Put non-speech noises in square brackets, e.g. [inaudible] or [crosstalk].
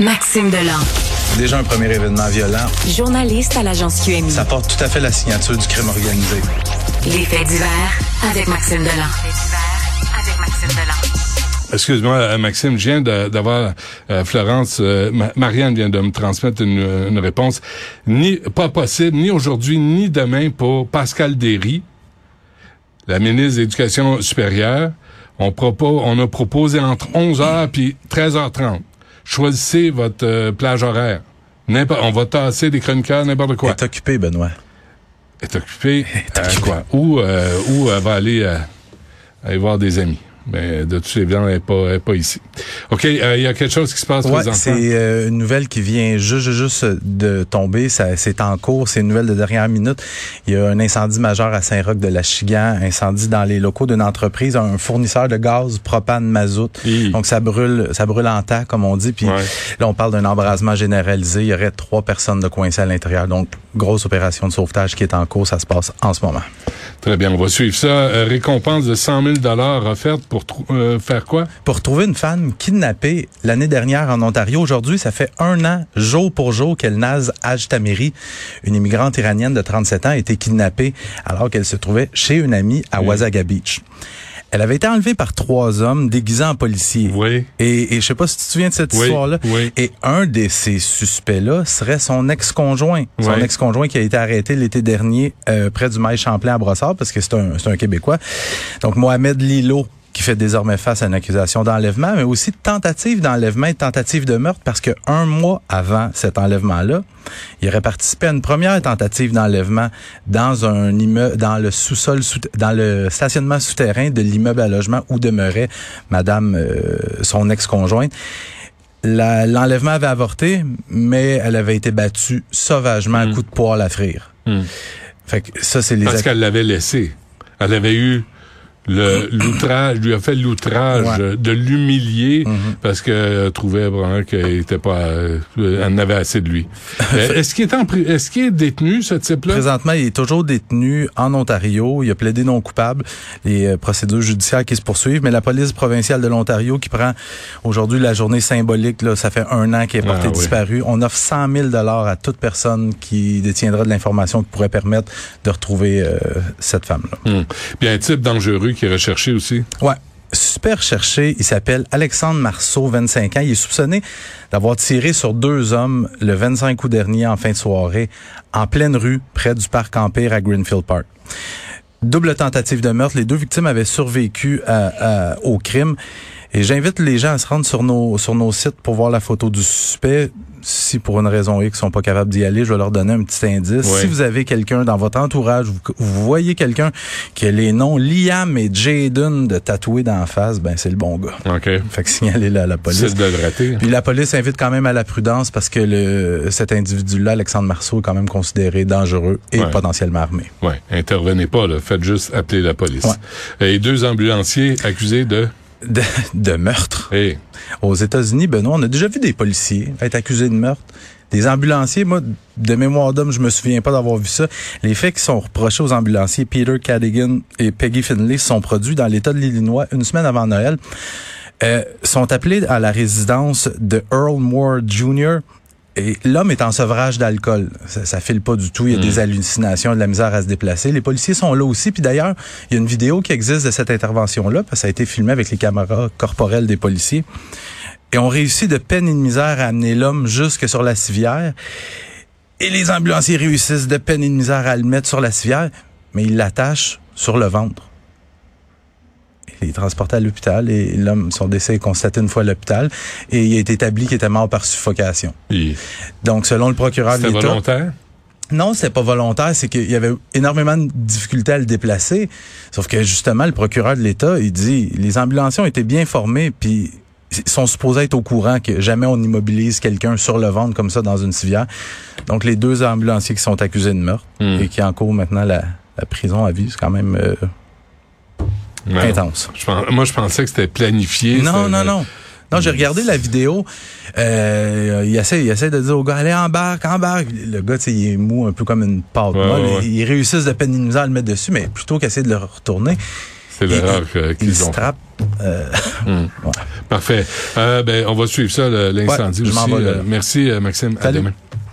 Maxime Delan. Déjà un premier événement violent. Journaliste à l'agence QMI. Ça porte tout à fait la signature du crime organisé. Les faits divers avec Maxime Delan. avec Maxime Delan. Excuse-moi, euh, Maxime, je viens d'avoir euh, Florence, euh, Marianne vient de me transmettre une, réponse. Ni pas possible, ni aujourd'hui, ni demain pour Pascal Derry, la ministre de l'Éducation supérieure. On propose, on a proposé entre 11h puis 13h30 choisissez votre euh, plage horaire. On va tasser des chroniqueurs, n'importe quoi. Est occupé, Benoît. Est occupé. Est occupé. quoi? Ou, euh, ou elle va aller, euh, aller voir des amis. Mais de tous les blancs, elle n'est pas, pas ici. OK, euh, il y a quelque chose qui se passe ouais, c'est euh, une nouvelle qui vient juste, juste de tomber. C'est en cours. C'est une nouvelle de dernière minute. Il y a un incendie majeur à Saint-Roch de la Chigan, incendie dans les locaux d'une entreprise, un fournisseur de gaz propane mazout. Donc ça brûle, ça brûle en tas, comme on dit. Puis là, on parle d'un embrasement généralisé. Il y aurait trois personnes de coincées à l'intérieur. Donc grosse opération de sauvetage qui est en cours. Ça se passe en ce moment. Très bien, on va suivre ça. Euh, récompense de 100 000 dollars offerte pour euh, faire quoi? Pour trouver une femme kidnappée l'année dernière en Ontario. Aujourd'hui, ça fait un an, jour pour jour, qu'Elnaz Ajtamiri, une immigrante iranienne de 37 ans, a été kidnappée alors qu'elle se trouvait chez une amie à Wasaga Beach. Elle avait été enlevée par trois hommes déguisés en policiers. Oui. Et, et je sais pas si tu te souviens de cette histoire-là. Oui. Et un de ces suspects-là serait son ex-conjoint. Son ex-conjoint qui a été arrêté l'été dernier euh, près du mail Champlain à Brossard parce que c'est un, un Québécois. Donc Mohamed Lilo qui fait désormais face à une accusation d'enlèvement, mais aussi de tentative d'enlèvement et de tentative de meurtre, parce que un mois avant cet enlèvement-là, il aurait participé à une première tentative d'enlèvement dans un immeuble, dans le sous-sol, dans le stationnement souterrain de l'immeuble à logement où demeurait Madame, euh, son ex-conjointe. L'enlèvement avait avorté, mais elle avait été battue sauvagement à hmm. coups de poing à frire. Hmm. Fait que ça, c'est les Parce qu'elle l'avait laissé. Elle avait eu l'outrage lui a fait l'outrage de l'humilier mhm. parce qu'elle trouvait vraiment qu'il était pas euh, en avait assez de lui. [laughs] Euh, est-ce qu'il est en est-ce qu'il est détenu ce type-là? Présentement, il est toujours détenu en Ontario, il a plaidé non coupable, les euh, procédures judiciaires qui se poursuivent, mais la police provinciale de l'Ontario qui prend aujourd'hui la journée symbolique là, ça fait un an qu'il est porté ah, disparu, on offre 100 000 dollars à toute personne qui détiendra de l'information qui pourrait permettre de retrouver cette femme-là. Hmm. Bien un type dangereux qui est recherché aussi. Ouais super recherché. Il s'appelle Alexandre Marceau, 25 ans. Il est soupçonné d'avoir tiré sur deux hommes le 25 août dernier en fin de soirée en pleine rue près du parc Empire à Greenfield Park. Double tentative de meurtre. Les deux victimes avaient survécu au crime. Et j'invite les gens à se rendre sur nos sur nos sites pour voir la photo du suspect si pour une raison X, ils sont pas capables d'y aller, je vais leur donner un petit indice. Si vous avez quelqu'un dans votre entourage, vous, voyez quelqu'un qui a les noms Liam et Jaden de tatouer dans la face, ben c'est le bon gars. OK. Fait que signalez la, la police. De Puis la police invite quand même à la prudence parce que le, cet individu-là, Alexandre Marceau, est quand même considéré dangereux et potentiellement armé. Ouais. Intervenez pas, là. Faites juste appeler la police. Et deux ambulanciers accusés de de, de meurtre. Aux États-Unis, Benoît, on a déjà vu des policiers être accusés de meurtre. Des ambulanciers, moi, de mémoire d'homme, je me souviens pas d'avoir vu ça. Les faits qui sont reprochés aux ambulanciers Peter Cadigan et Peggy Finley sont produits dans l'État de l'Illinois une semaine avant Noël. Euh, sont appelés à la résidence de Earl Moore Jr., et l'homme est en sevrage d'alcool. Ça, ça file pas du tout. Il y a des hmm. hallucinations, de la misère à se déplacer. Les policiers sont là aussi. Puis d'ailleurs, il y a une vidéo qui existe de cette intervention-là, parce que ça a été filmé avec les caméras corporelles des policiers. Et on réussit de peine et de misère à amener l'homme jusque sur la civière. Et les ambulanciers réussissent de peine et de misère à le mettre sur la civière, mais ils l'attachent sur le ventre. Il est transporté à l'hôpital et l'homme, son décès est constaté une fois à l'hôpital et il est établi qu'il était mort par suffocation. Donc, selon le procureur de l'État... volontaire? Non, c'est pas volontaire, c'est qu'il y avait énormément de difficultés à le déplacer. Sauf que justement, le procureur de l'État, il dit les ambulanciers ont été bien formés, puis ils sont supposés être au courant que jamais on immobilise quelqu'un sur le ventre comme ça dans une civière. Donc les deux ambulanciers qui sont accusés de meurtre hmm. et qui encourent maintenant la, prison à vie, c'est quand même euh, intense. moi, je pensais que c'était planifié. Non, non, non. Non, j'ai regardé la vidéo. Euh, il, essaie, il essaie de dire au gars, allez, embarque, embarque. Le gars, il est mou, un peu comme une pâte molle. Il réussit de peine à le mettre dessus, mais plutôt qu'essayer de le retourner, C'est l'erreur qu'ils ont. Euh, hmm. [laughs] Parfait. ben, on va suivre ça, l'incendie aussi. merci, Maxime. À demain.